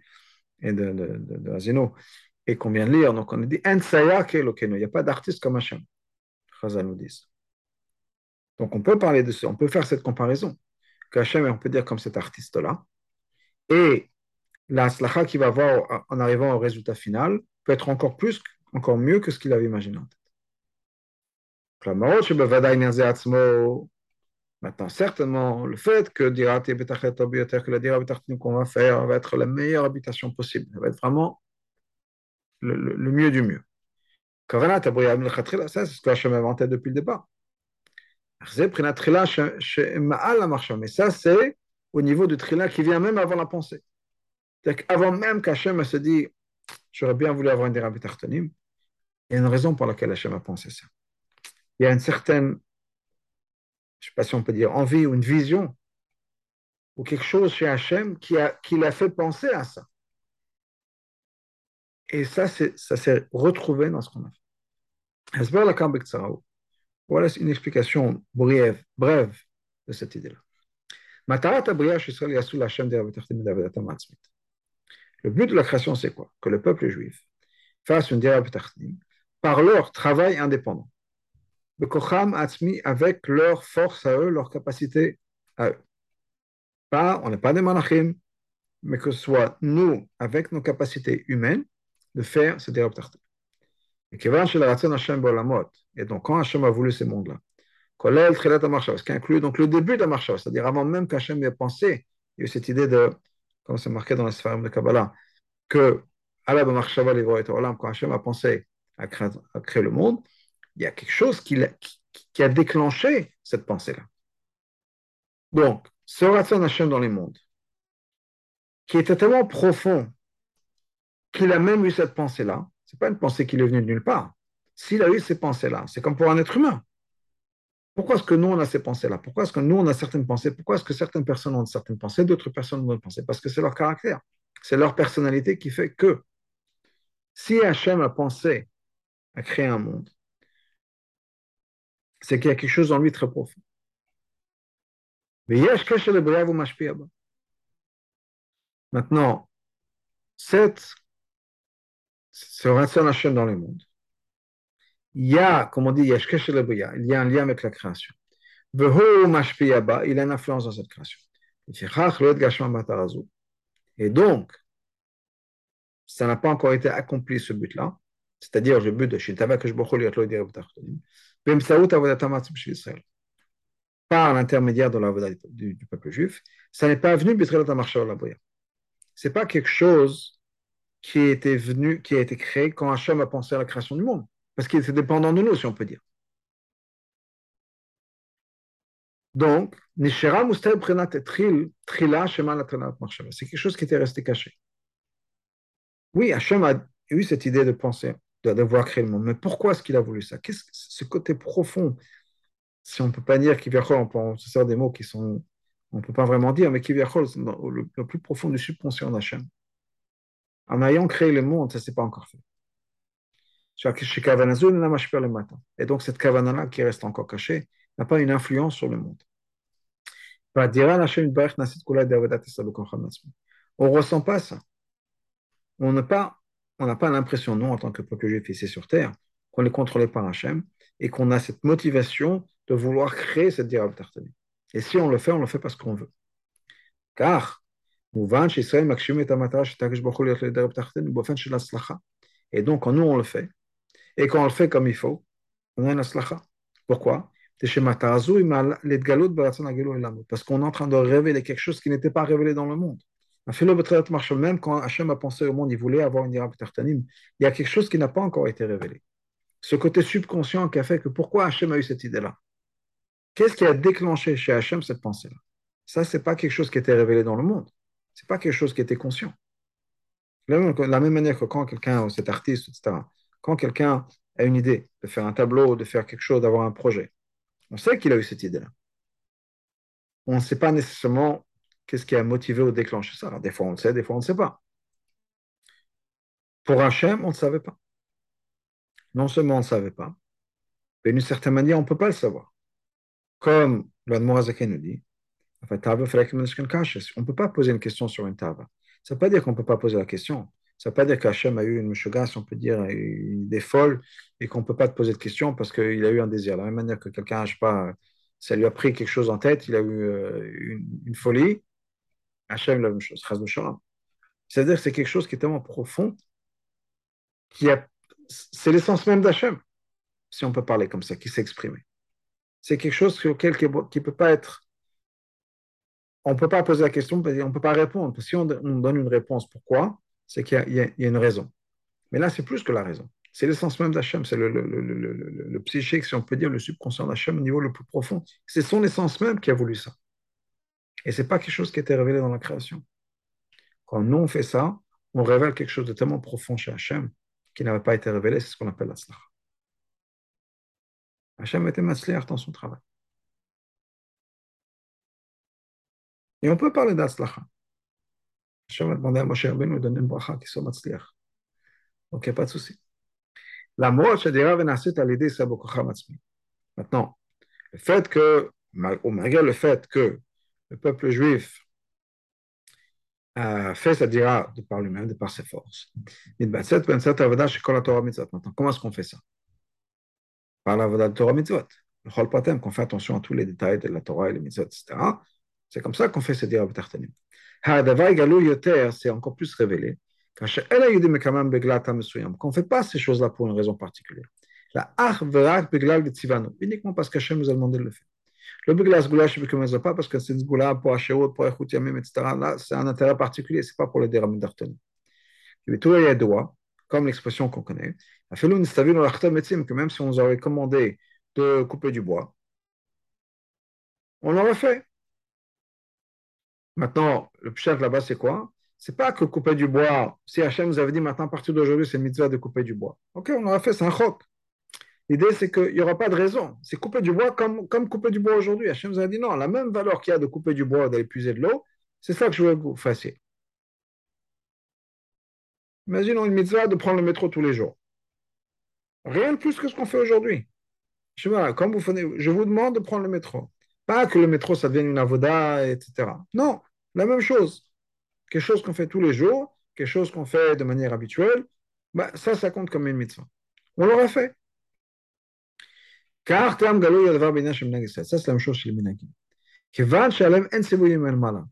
et de, de, de, de Azino, et qu'on vient de lire, donc on dit Ensaya Il n'y a pas d'artiste comme Hachem. Chazal nous dit. Donc on peut parler de ça, on peut faire cette comparaison. Qu'Hachem, on peut dire comme cet artiste-là. Et la slacha qu'il va avoir en arrivant au résultat final peut être encore plus, encore mieux que ce qu'il avait imaginé en tête. Maintenant, certainement, le fait que que la dira qu'on va faire va être la meilleure habitation possible, ça va être vraiment le, le, mieux du mieux. Ça, c'est ce que Hachem a inventé depuis le départ. Mais ça, c'est au niveau du trila qui vient même avant la pensée. Avant même qu'Hachem se dit J'aurais bien voulu avoir une dira il y a une raison pour laquelle Hachem a pensé ça. Il y a une certaine je ne sais pas si on peut dire envie ou une vision, ou quelque chose chez Hachem qui, a, qui l'a fait penser à ça. Et ça, c'est, ça s'est retrouvé dans ce qu'on a fait. Voilà une explication brève, brève de cette idée-là. Le but de la création, c'est quoi? Que le peuple juif fasse une par leur travail indépendant. Avec leur force à eux, leur capacité à eux. Pas, on n'est pas des malachim, mais que ce soit nous, avec nos capacités humaines, de faire ce Et Et donc, quand Hachem a voulu ces mondes-là, ce qui inclut donc le début de la marche, c'est-à-dire avant même qu'Hachem ait pensé, il y a eu cette idée de, comme c'est marqué dans la sphère de Kabbalah, que quand Hachem a pensé à créer, le monde, il y a quelque chose qui, a déclenché cette pensée-là. Donc, ce Ratson Hashem dans les mondes, qui était tellement profond qu'il a même eu cette pensée-là, ce n'est pas une pensée qui est venue de nulle part. S'il a eu ces pensées-là, c'est comme pour un être humain. Pourquoi est-ce que nous, on a ces pensées-là? Pourquoi est-ce que nous, on a certaines pensées? Pourquoi est-ce que certaines personnes ont certaines pensées, d'autres personnes ont d'autres pensées? Parce que c'est leur caractère, c'est leur personnalité qui fait que si Hachem a pensé à créer un monde, c'est qu'il y a quelque chose en lui très profond. Maintenant, cette, ce Ratson Hashem dans le monde, il y a, comme on dit, il y a un lien avec la création. Il a une influence dans cette création. Et donc, ça n'a pas encore été accompli ce but-là, c'est-à-dire le but de par l'intermédiaire de la du, du peuple juif, ça n'est pas venu Ce n'est pas quelque chose qui, était venu, qui a été créé quand Hachem a pensé à la création du monde, parce qu'il était dépendant de nous, si on peut dire. Donc, c'est quelque chose qui était resté caché. Oui, Hachem a eu cette idée de penser de devoir créer le monde. Mais pourquoi est-ce qu'il a voulu ça? Qu'est-ce ce côté profond Si on ne peut pas dire qu'il on, on se sert des mots qui sont, on ne peut pas vraiment dire, mais qui le, le plus profond du subconscient d'Hachem. En ayant créé le monde, ça ne s'est pas encore fait. Et donc cette kavana-là qui reste encore cachée n'a pas une influence sur le monde. On ne ressent pas ça. On n'a pas pas l'impression, nous, en tant que peuple juif ici sur terre, qu'on est contrôlé par Hachem et qu'on a cette motivation de vouloir créer cette dirav tartani. Et si on le fait, on le fait parce qu'on veut. Car, et donc, quand nous, on le fait, et quand on le fait comme il faut, on a une aslacha. Pourquoi? Parce qu'on est en train de révéler quelque chose qui n'était pas révélé dans le monde. Même quand Hachem a pensé au monde, il voulait avoir une ira il y a quelque chose qui n'a pas encore été révélé. Ce côté subconscient qui a fait que pourquoi Hachem a eu cette idée-là? Qu'est-ce qui a déclenché chez Hachem cette pensée-là? Ça, ce n'est pas quelque chose qui était révélé dans le monde. Ce n'est pas quelque chose qui était conscient. De la même manière que quand quelqu'un, cet artiste, etc., quand quelqu'un a une idée de faire un tableau, de faire quelque chose, d'avoir un projet, on sait qu'il a eu cette idée-là. On ne sait pas nécessairement Qu'est-ce qui a motivé ou déclenché ça Des fois, on le sait, des fois, on ne sait pas. Pour Hachem, on ne savait pas. Non seulement on ne savait pas, mais d'une certaine manière, on ne peut pas le savoir. Comme l'Admorazake nous dit, on ne peut pas poser une question sur une tava. Ça ne veut pas dire qu'on ne peut pas poser la question. Ça ne veut pas dire qu'Hachem a eu une meshuga, si on peut dire, une idée folle, et qu'on ne peut pas te poser de questions parce qu'il a eu un désir. De la même manière que quelqu'un, je sais pas, ça lui a pris quelque chose en tête, il a eu euh, une, une, folie. Hachem, la même chose, C'est-à-dire que c'est quelque chose qui est tellement profond, qui a, c'est l'essence même d'Hachem, si on peut parler comme ça, qui s'est. C'est quelque chose auquel qui ne peut pas être on ne peut pas poser la question, on ne peut pas répondre. Si on, donne une réponse, pourquoi? C'est qu'il y, a une raison. Mais là, c'est plus que la raison. C'est l'essence même d'Hachem, c'est le, psychique, si on peut dire, le subconscient d'Hachem au niveau le plus profond. C'est son essence même qui a voulu ça. Et ce n'est pas quelque chose qui a été révélé dans la création. Quand nous, on fait ça, on révèle quelque chose de tellement profond chez Hachem qui n'avait pas été révélé, c'est ce qu'on appelle l'Aslach. Hachem était matzliach dans son travail. Et on peut parler d'Aslacha. Je vais demander à Moshe Rabbeinu de donner une bracha qui soit matzliach. Donc, il n'y a pas de souci. La mort, je dirais, à l'idée, c'est Maintenant, le fait que, malgré le fait que le peuple juif a fait sa dira de par lui-même, de par ses forces. Maintenant, comment est-ce qu'on fait ça? Par la de Torah mitzvot. Le chol patem, qu'on fait attention à tous les détails de la Torah et les mitzvot, etc. C'est comme ça qu'on fait ce dire Tartanim. C'est encore plus révélé. Qu'on ne fait pas ces choses-là pour une raison particulière. La uniquement parce qu'Hachem nous a demandé de le faire. Le Beglas Goula, je ne pas parce que c'est une Goula pour Hachéot, pour Echut Yamim, etc. Là, c'est un intérêt particulier, ce n'est pas pour le Déram d'Artanim. Tout est droit, comme l'expression qu'on connaît. Que même si on nous aurait commandé de couper du bois, on l'aurait fait. Maintenant, le pshat là-bas, c'est quoi? C'est pas que couper du bois. Si Hachem nous avait dit maintenant, à partir d'aujourd'hui, c'est mitzvah de couper du bois. Ok, on aura fait, c'est un chok. L'idée, c'est qu'il n'y aura pas de raison. C'est couper du bois comme, comme couper du bois aujourd'hui. Hachem nous a dit non, la même valeur qu'il y a de couper du bois, d'aller puiser de l'eau, c'est ça que je veux que vous fassiez. Imaginons une mitzvah de prendre le métro tous les jours. Rien de plus que ce qu'on fait aujourd'hui. Je, vous je vous demande de prendre le métro. Pas que le métro, ça devienne une avoda, etc. Non, la même chose. Quelque chose qu'on fait tous les jours, quelque chose qu'on fait de manière habituelle, bah, ça, ça compte comme une mitzvah. On l'aura fait. Car ça, c'est la même chose chez les minagim.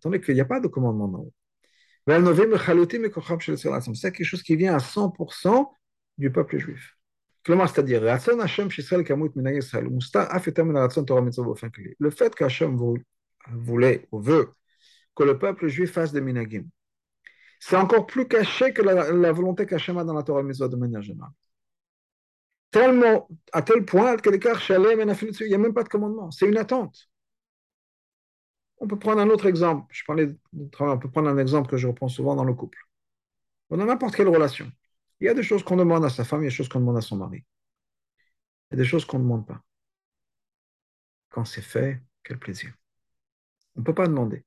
Tandis qu'il n'y a pas de commandement dans C'est quelque chose qui vient à 100% du peuple juif. c'est-à-dire, le fait qu'Hachem voulait ou veut que le peuple juif fasse des minagim. C'est encore plus caché que la, volonté qu'Hachem dans la Torah Mitzvah de manière générale. Tellement, à tel point qu'il n'y a même pas de commandement. C'est une attente. On peut prendre un autre exemple. Je parlais on peut prendre un exemple que je reprends souvent dans le couple. Dans n'importe quelle relation. Il y a des choses qu'on demande à sa femme, il y a des choses qu'on demande à son mari. Il y a des choses qu'on ne demande pas. Quand c'est fait, quel plaisir. On ne peut pas demander.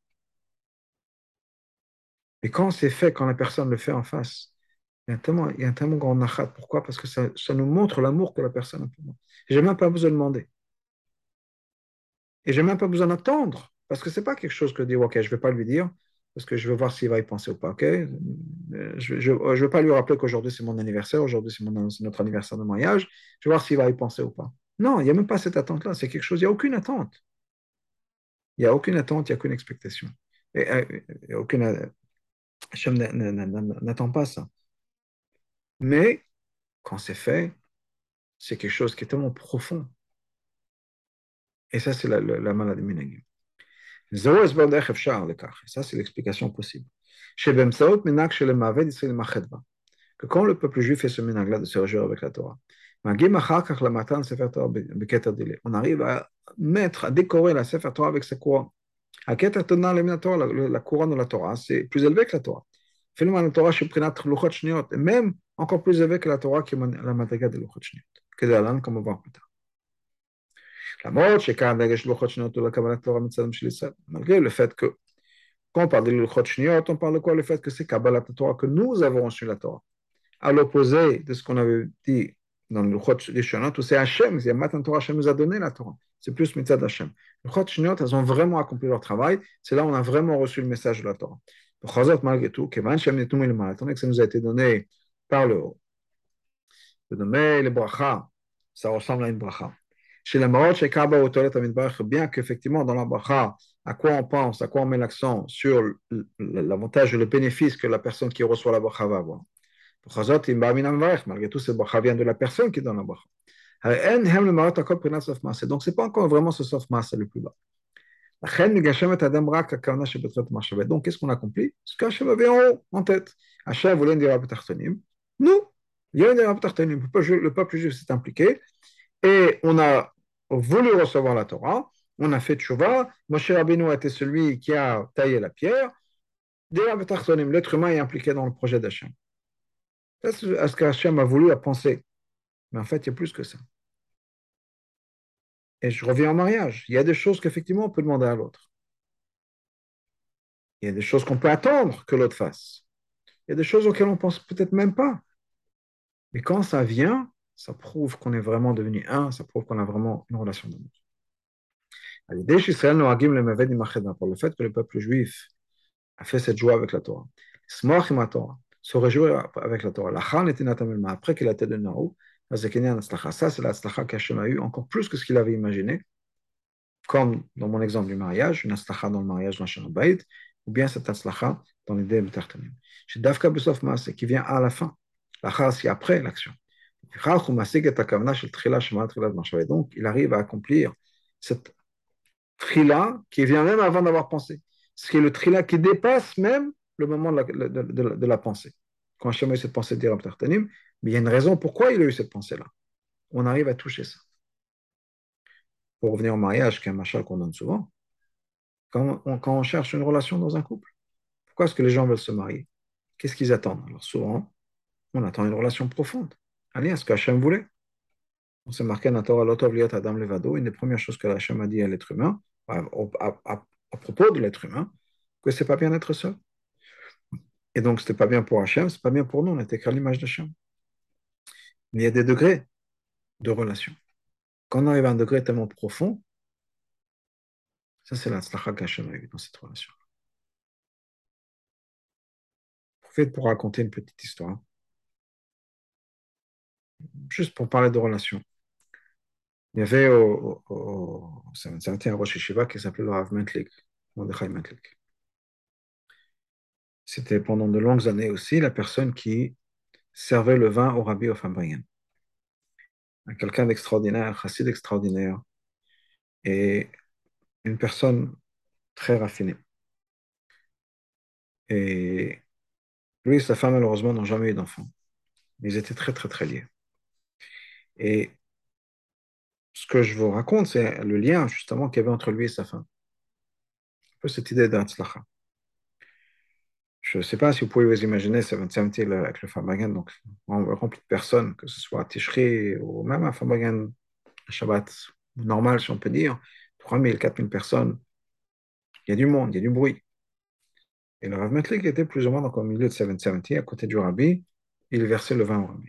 Mais quand c'est fait, quand la personne le fait en face, il y a tellement, il y a grand nachat. Pourquoi? Parce que ça, ça, nous montre l'amour que la personne a pour moi. Je n'ai même pas besoin de demander. Et je n'ai même pas besoin d'attendre. Parce que ce n'est pas quelque chose que je OK, je ne vais pas lui dire, parce que je veux voir s'il va y penser ou pas. OK? Je ne veux pas lui rappeler qu'aujourd'hui, c'est mon anniversaire, aujourd'hui, c'est notre anniversaire de mariage. Je veux voir s'il va y penser ou pas. Non, il n'y a même pas cette attente-là. C'est quelque chose, il n'y a aucune attente. Il n'y a aucune attente, il n'y a aucune expectation. Et, et, aucune, Hachem n'attend pas ça. Mais quand c'est fait, c'est quelque chose qui est tellement profond. Et ça, c'est la, la, maladie minagim. Ça, c'est l'explication possible. Que quand le peuple juif fait ce minag-là de se réjouir avec la Torah, on arrive à mettre, à décorer la Sefer Torah avec sa couronne. La couronne de la Torah, c'est plus élevé que la Torah. Finalement, la Torah, c'est même encore plus élevé que la Torah qui est la madriga de Luchot Shniot. Que de la comme on va voir plus tard. Malgré le fait que, quand on parle de Luchot Shniot, on parle de quoi Le fait que c'est Kabbalat Torah, que nous avons reçu la Torah. À l'opposé de ce qu'on avait dit dans le Luchot Shniot, où c'est Hachem, c'est Matan Torah, Hachem nous a donné la Torah c'est plus mitzvah d'Hachem. Les Chot elles ont vraiment accompli leur travail. C'est là où on a vraiment reçu le message de la Torah. malgré tout, que ça nous a été donné par le haut. De nommer les bracha, ça ressemble à une bracha. Chez la marot, chez Kaba ou bien qu'effectivement dans la bracha, à quoi on pense, à quoi on met l'accent sur l'avantage et le bénéfice que la personne qui reçoit la bracha va avoir. Malgré tout, cette bracha vient de la personne qui donne la bracha. Donc, ce n'est pas encore vraiment ce soft mass le plus bas. Donc, qu'est-ce qu'on accomplit Ce qu'Hachem avait en haut, en tête. Hachem voulait dire Nous, il y a une Le peuple juif s'est impliqué et on a voulu recevoir la Torah. On a fait Tchouva. Moshe Rabbeinu a été celui qui a taillé la pierre. L'être humain est impliqué dans le projet d'Hachem. C'est ce qu'Hachem a voulu à penser. Mais en fait, il y a plus que ça. Et je reviens au mariage. Il y a des choses qu'effectivement on peut demander à l'autre. Il y a des choses qu'on peut attendre que l'autre fasse. Il y a des choses auxquelles on pense peut-être même pas. Mais quand ça vient, ça prouve qu'on est vraiment devenu un, ça prouve qu'on a vraiment une relation d'amour. Pour le fait que le peuple juif a fait cette joie avec la Torah, se réjouir avec la Torah, après qu'il a été donné en ça, c'est la slacha qu'Hachem a eu encore plus que ce qu'il avait imaginé, comme dans mon exemple du mariage, une slacha dans le mariage dans Shanabait, ou bien cette slacha dans l'idée de Tartanim. C'est Dafka Besof Maase qui vient à la fin. L'achar, c'est après l'action. Donc, il arrive à accomplir cette trila qui vient même avant d'avoir pensé. Ce qui est le trila qui dépasse même le moment de la, pensée. Quand Hachem a eu cette pensée de mais il y a une raison pourquoi il a eu cette pensée-là. On arrive à toucher ça. Pour revenir au mariage, qui est un machal qu'on donne souvent, quand on, cherche une relation dans un couple, pourquoi est-ce que les gens veulent se marier? Qu'est-ce qu'ils attendent? Alors souvent, on attend une relation profonde. Allez, à ce qu'Hachem voulait. On s'est marqué dans Torah, Adam Levado, une des premières choses que Hachem a dit à l'être humain, à, propos de l'être humain, que c'est pas bien d'être seul. Et donc, ce n'était pas bien pour Hachem, c'est pas bien pour nous, on était qu'à l'image d'Hachem. Mais il y a des degrés de relation. Quand on arrive à un degré tellement profond, ça c'est la tzlacha qu'Hachem a eu dans cette relation. Profite pour raconter une petite histoire. Juste pour parler de relation. Il y avait au, au, un Rosh qui s'appelait le Rav Mentlik, Mordechai Mentlik. C'était pendant de longues années aussi la personne qui servait le vin au rabbi au Fambrien. Quelqu'un d'extraordinaire, un chassid extraordinaire et une personne très raffinée. Et lui et sa femme, malheureusement, n'ont jamais eu d'enfant. Ils étaient très, très, très liés. Et ce que je vous raconte, c'est le lien, justement, qu'il y avait entre lui et sa femme. Un peu cette idée d'Atzlacha. Je ne sais pas si vous pouvez vous imaginer 770 avec le Fabagan, donc rempli de personnes, que ce soit à Tishri ou même à Fabagan, à Shabbat normal, si on peut dire, 3000, 4000 personnes. Il y a du monde, il y a du bruit. Et le Rav Metlik était plus ou moins dans le milieu de 770, à côté du Rabbi, il versait le vin au Rabbi.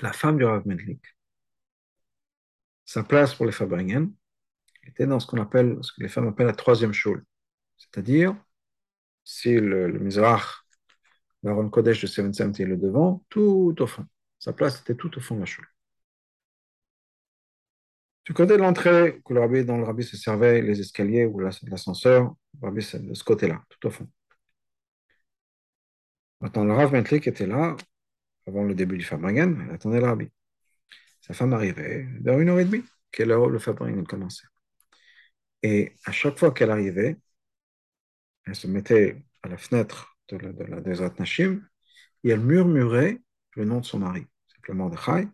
La femme du Rav Metlik, sa place pour les Fabrigen était dans ce qu'on appelle, ce que les femmes appellent la troisième choule, c'est-à-dire si le, le Mizrach, l'Aaron Kodesh de 770 est le devant, tout au fond. Sa place était tout au fond de la choule. Du côté de l'entrée, que le rabbi, dont le rabbi se servait, les escaliers ou l'ascenseur, le rabbi c'est de ce côté-là, tout au fond. Maintenant, le Rav qui était là, avant le début du Fabrigen, il attendait le rabbi. Sa femme arrivait vers une heure et demie, quelle heure le Fabrigen commençait. Et à chaque fois qu'elle arrivait, elle se mettait à la fenêtre de la, de la Desert Nashim et elle murmurait le nom de son mari, simplement de Chai.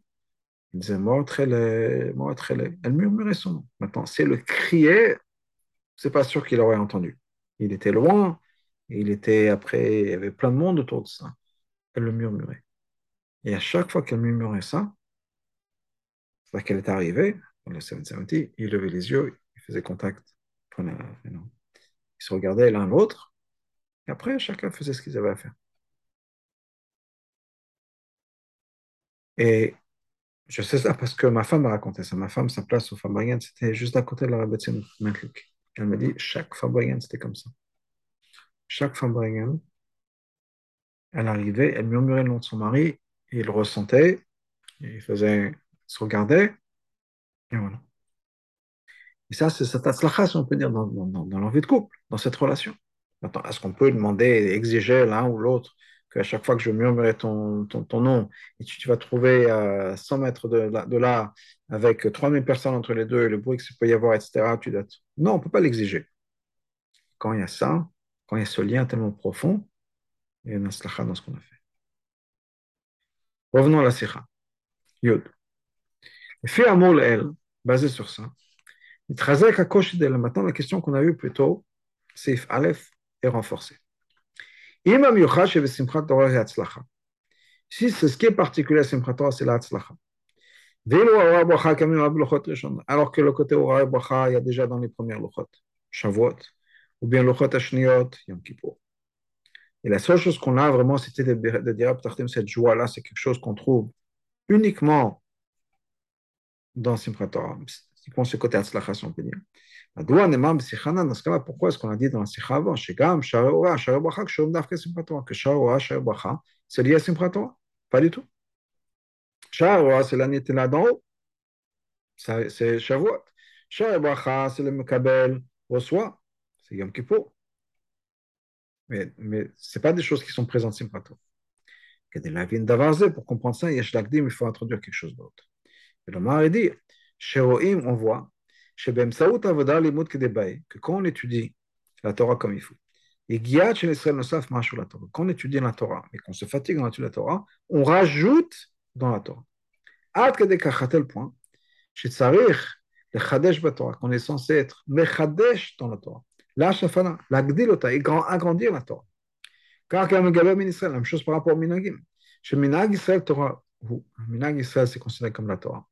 Il disait Moatrele, Moatrele. Elle murmurait son nom. Maintenant, si elle le criait, c'est pas sûr qu'il aurait entendu. Il était loin, il était après, il y avait plein de monde autour de ça. Elle le murmurait. Et à chaque fois qu'elle murmurait ça, c'est qu'elle est arrivée, dans le 770, il levait les yeux, il faisait contact, prenait, ils se regardaient l'un l'autre, et après, chacun faisait ce qu'ils avaient à faire. Et je sais ça parce que ma femme m'a raconté ça. Ma femme, sa place au Fabrienne, c'était juste à côté de la Rabbetzin Mentlik. Elle me dit, chaque Fabrienne, c'était comme ça. chaque Brengen, elle arrivait, elle murmurait le nom de son mari, et il ressentait, il faisait, se regardait, et voilà. Et ça, c'est cette atzlacha, si on peut dire, dans, l'envie de couple, dans cette relation. Maintenant, est-ce qu'on peut demander, exiger l'un ou l'autre qu'à chaque fois que je murmurerai ton, nom, et tu, vas trouver à 100 mètres de, là, avec 3000 personnes entre les deux, le bruit qu'il peut y avoir, etc., tu dois... Non, on ne peut pas l'exiger. Quand il y a ça, quand il y a ce lien tellement profond, il y a une aslacha dans ce qu'on a fait. Revenons à la sikha. Yod. Fait amour elle, basé sur ça, Maintenant, la question qu'on a eue plus tôt, c'est Aleph, est renforcée. Si c'est ce qui est particulier à Simchat Torah, c'est la. Alors que le côté Ora Bracha, il y a déjà dans les premières Lochot, Shavuot, ou bien Lochot Ashniot, Yom Kippur. Et la seule chose qu'on a vraiment, c'était de, dire, cette joie-là, c'est quelque chose qu'on trouve uniquement dans Simchat Torah. Typiquement, ce côté Atzlacha, si on peut dire. Pourquoi est-ce qu'on a dit dans la Sikha avant c'est lié à Pas du tout. Sharoa, c'est l'année là d'en haut. C'est Shavuot. Sharoa, c'est le Mekabel, reçoit. C'est Yom Kippur. Mais, mais ce pas des choses qui sont présentes Simpratora. Pour comprendre ça, il faut introduire quelque chose d'autre. Et le dit Sheroim, on voit, que quand on étudie la Torah comme il faut, et quand on étudie la Torah, mais qu'on se fatigue dans l'étude de la Torah, on rajoute dans la Torah. À tel point, chez Tsarir, le Khadesh Torah, qu'on est censé être Mechadesh dans la Torah, la Shafana, la Gdilota, et agrandir la Torah. Car quand Megabé Israël, la même chose par rapport au Minagim. Chez Minag Israël, Torah, Minag Israël, c'est considéré comme la Torah.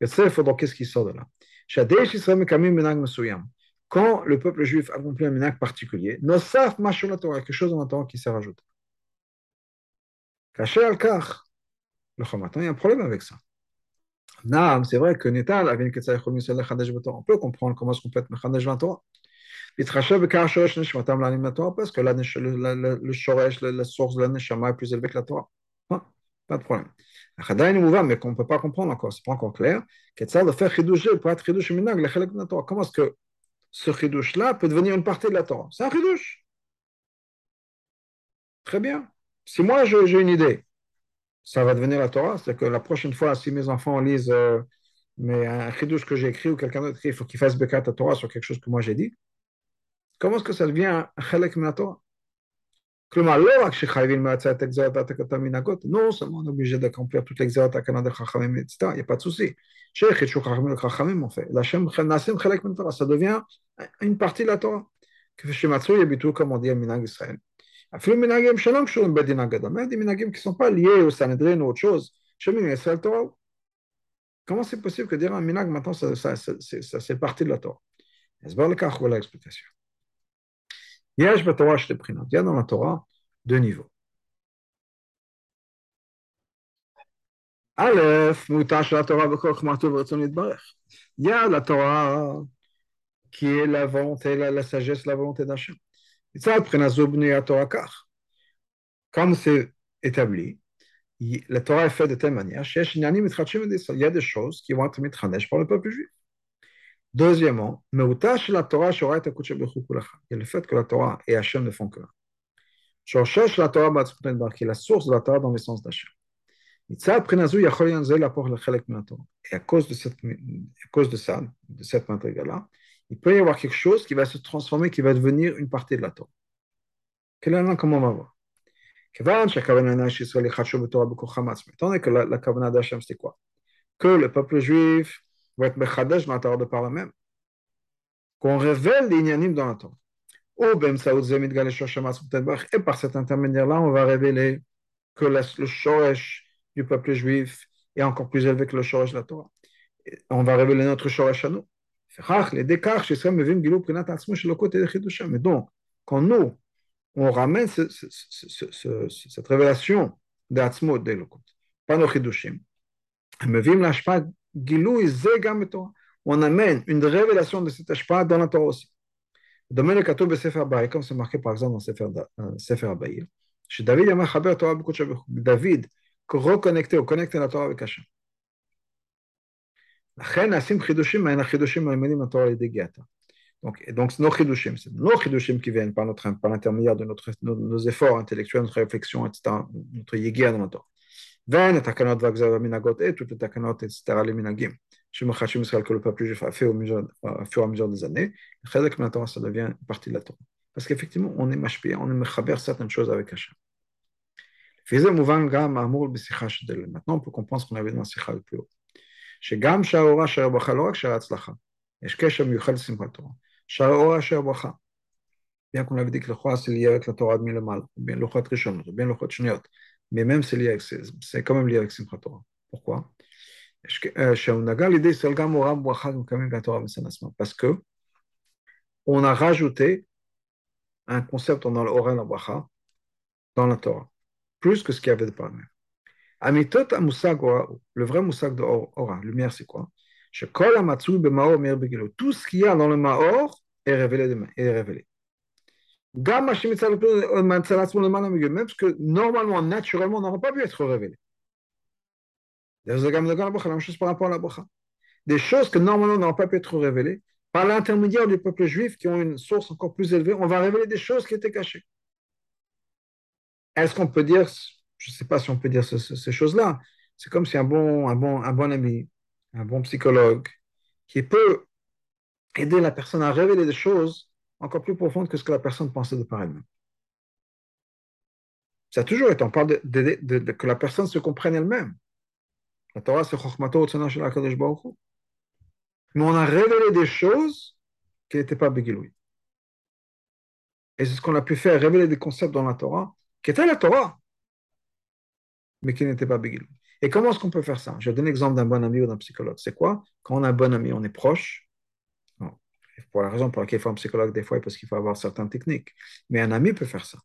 Il faudra qu'est-ce qui sort de là? Quand le peuple juif accomplit un minag particulier, nosaf la Torah, quelque chose dans la Torah qui s'est rajouté. Caché al le il y a un problème avec ça. Naam, c'est vrai que Netal avait une On peut comprendre comment est-ce qu'on peut être Mechadesh la Torah. Parce que le shoresh, la source de la neshama est plus élevée que la Torah. Pas de problème. Mais qu'on ne peut pas comprendre encore, c'est pas encore clair. Comment est-ce que ce chidouche-là peut devenir une partie de la Torah? C'est un chidouche. Très bien. Si moi j'ai une idée, ça va devenir la Torah. C'est que la prochaine fois, si mes enfants lisent euh, mais un chidouche que j'ai écrit ou quelqu'un d'autre écrit, il faut qu'il fasse bekat à Torah sur quelque chose que moi j'ai dit. Comment est-ce que ça devient un chelek de Torah? המנהגות, non seulement on est obligé d'accomplir toute l'exérat הקנה de חכמים, etc. Il n'y a pas de souci. שחידשו חכמים לחכמים מופיע, אלא שהם נעשים חלק מן התורה, ça devient une partie de la Torah. כפי שמצוי הביטוי כמודיע מנהג ישראל. אפילו מנהגים שלא קשורים בדין הגדול, même des מנהגים qui ne sont pas liés au Sanhedrin ou autre chose, שמנהג ישראל תורה. Comment c'est possible que dire un minag maintenant, ça, ça, ça, c'est partie de la Torah הסבר Il y a dans la Torah deux niveaux. Il y a la Torah qui est la volonté, la, sagesse, la volonté d'Hachem. Et ça, Comme c'est établi, la Torah est faite de telle manière, il y a des choses qui vont être mises en mitranesh par le peuple juif. Deuxièmement, la Torah il y a le fait que la Torah et Hachem ne font que la Torah la source de la Torah dans l'essence d'Hachem. Et à cause de, ça, de cette là il peut y avoir quelque chose qui va se transformer, qui va devenir une partie de la Torah. Quel est comment on va voir? Étant donné que la, la d'Hachem, c'était quoi? Que le peuple juif va être dans la Torah de par même qu'on révèle les Inyanim dans la Torah. Ou Ben Saoud Zemid et par cet intermédiaire-là, on va révéler que le Shoresh du peuple juif est encore plus élevé que le Shoresh de la Torah. On va révéler notre Shoresh à nous. Mais donc, quand nous, on ramène ce, ce, ce, cette révélation d'Atzmut, d'Elokot, pas nos Chidushim, מביאים להשפעה גילוי זה גם בתורה. On amène une révélation de cette ashpa dans la Torah aussi. Domaine le Katou Sefer Abaï, comme c'est marqué par exemple dans Sefer, euh, Sefer Abaï, chez David Yamar Chaber Torah David reconnecté ou connecté la Torah avec Hachem. לכן נעשים חידושים מהן החידושים העמדים לתורה על ידי גאתה. Donc, donc c'est nos chidushim, c'est nos chidushim qui viennent par, notre, par l'intermédiaire de notre, nos, nos, efforts intellectuels, notre réflexion, etc., notre yégia dans notre ואין התקנות והגזר והמנהגות et toutes les תקנות, etc., les מנהגים, שמחשים ישראל que le peuple juif a fait au, mesure, au fur et à mesure des années, חלק מהתורה, ça devient une partie de la Torah. Parce qu'effectivement, on est mashpia, on est mechaber certaines choses avec Hachem. וזה מובן גם האמור בשיחה שדל. Maintenant, on peut comprendre ce qu'on avait dans la שיחה le plus haut. שגם שער אורה, שער ברכה, לא רק שער הצלחה, יש קשר מיוחד לשמחת תורה. שער אורה, שער ברכה. bien qu'on avait dit que le roi c'est lié avec la Torah de Milemal, ou bien le roi Trishon, ou bien le roi Shniot, mais même c'est lié avec, c'est quand même lié avec Simchat Torah. Pourquoi? Parce que on a rajouté un concept dans le Oren Abracha, dans la Torah, plus que ce qu'il y avait de par. Amitot le vrai Musag de Ora, lumière, c'est quoi? Tout ce qu'il y a dans le Maor est révélé. Est révélé. Même parce que normalement, naturellement, n'aurait pas pu être révélé. La même chose par rapport à la bracha. Des choses que normalement n'auraient pas pu être révélées, par l'intermédiaire du peuple juif qui ont une source encore plus élevée, on va révéler des choses qui étaient cachées. Est-ce qu'on peut dire, je ne sais pas si on peut dire ce, ce, ces choses-là, c'est comme si un bon, un, bon, un bon ami, un bon psychologue, qui peut aider la personne à révéler des choses encore plus profondes que ce que la personne pensait de par elle-même. Ça a toujours été, on parle de, que la personne se comprenne elle-même. La Torah, c'est Chokhmato Mais on a révélé des choses qui n'étaient pas Begiloui. Et c'est ce qu'on a pu faire, révéler des concepts dans la Torah, qui étaient la Torah, mais qui n'étaient pas Begiloui. Et comment est-ce qu'on peut faire ça? Je vais donner l'exemple d'un bon ami ou d'un psychologue. C'est quoi? Quand on a un bon ami, on est proche. Pour la raison pour laquelle il faut un psychologue des fois, parce qu'il faut avoir certaines techniques. Mais un ami peut faire ça.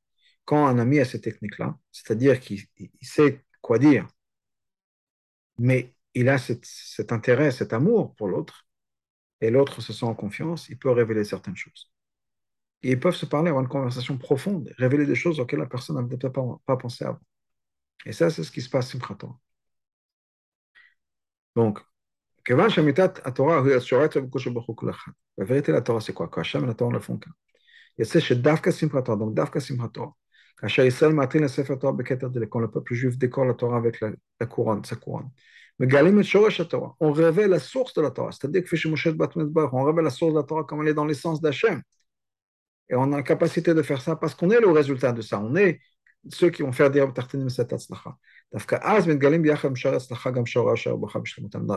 Quand un ami a ces techniques-là, c'est-à-dire qu'il sait quoi dire, mais il a cet intérêt, cet amour pour l'autre, et l'autre se sent en confiance, il peut révéler certaines choses. Ils peuvent se parler, avoir une conversation profonde, révéler des choses auxquelles la personne n'a peut-être pas, pensé avant. Et ça, c'est ce qui se passe Simchat Torah. Donc, vérité, la Torah, c'est quoi Torah ne juif décore la Torah avec sa couronne. On révèle la source de la Torah. C'est-à-dire que on révèle la source de la Torah comme elle est dans l'essence d'Hachem. Et on a la capacité de faire ça parce qu'on est le résultat de ça. On est ceux qui atzlacha.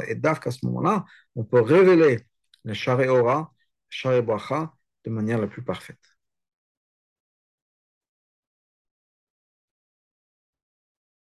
Et d'Afka, à ce moment-là, on peut révéler le Ora, Shari Bracha de manière la plus parfaite.